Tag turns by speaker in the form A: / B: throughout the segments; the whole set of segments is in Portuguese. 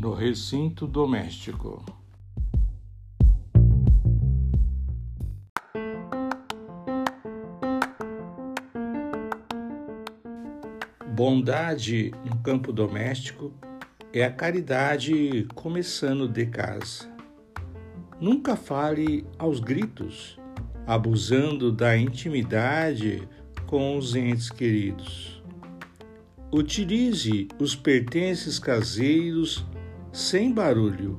A: no recinto doméstico. Bondade no campo doméstico é a caridade começando de casa. Nunca fale aos gritos, abusando da intimidade com os entes queridos. Utilize os pertences caseiros sem barulho,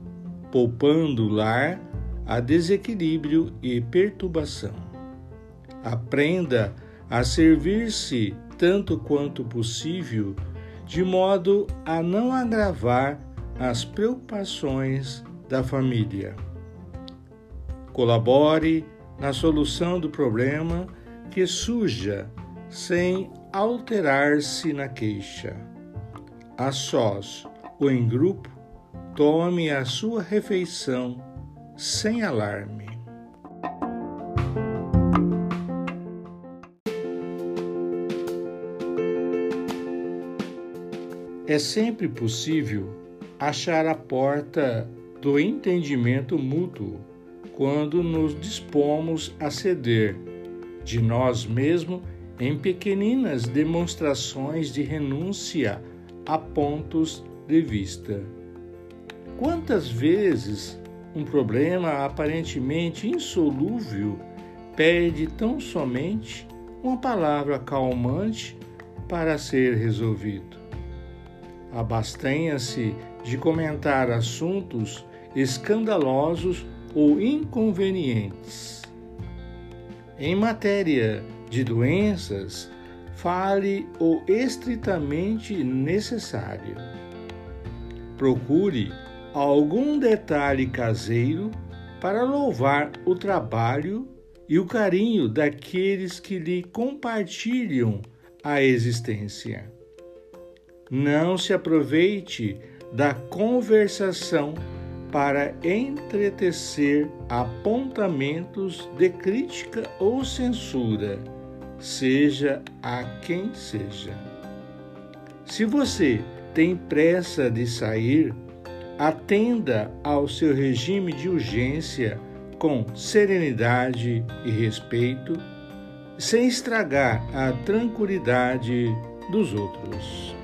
A: poupando o lar a desequilíbrio e perturbação. Aprenda a servir-se tanto quanto possível, de modo a não agravar as preocupações da família. Colabore na solução do problema que surja sem alterar-se na queixa. A sós ou em grupo, tome a sua refeição sem alarme. É sempre possível achar a porta do entendimento mútuo quando nos dispomos a ceder de nós mesmos em pequeninas demonstrações de renúncia a pontos de vista. Quantas vezes um problema aparentemente insolúvel pede tão somente uma palavra calmante para ser resolvido? Abastenha-se de comentar assuntos escandalosos ou inconvenientes. Em matéria de doenças, fale o estritamente necessário. Procure algum detalhe caseiro para louvar o trabalho e o carinho daqueles que lhe compartilham a existência. Não se aproveite da conversação para entretecer apontamentos de crítica ou censura, seja a quem seja. Se você tem pressa de sair, atenda ao seu regime de urgência com serenidade e respeito, sem estragar a tranquilidade dos outros.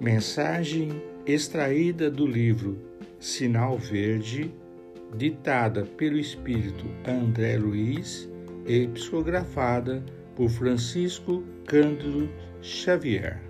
A: Mensagem extraída do livro Sinal Verde, ditada pelo espírito André Luiz e psicografada por Francisco Cândido Xavier.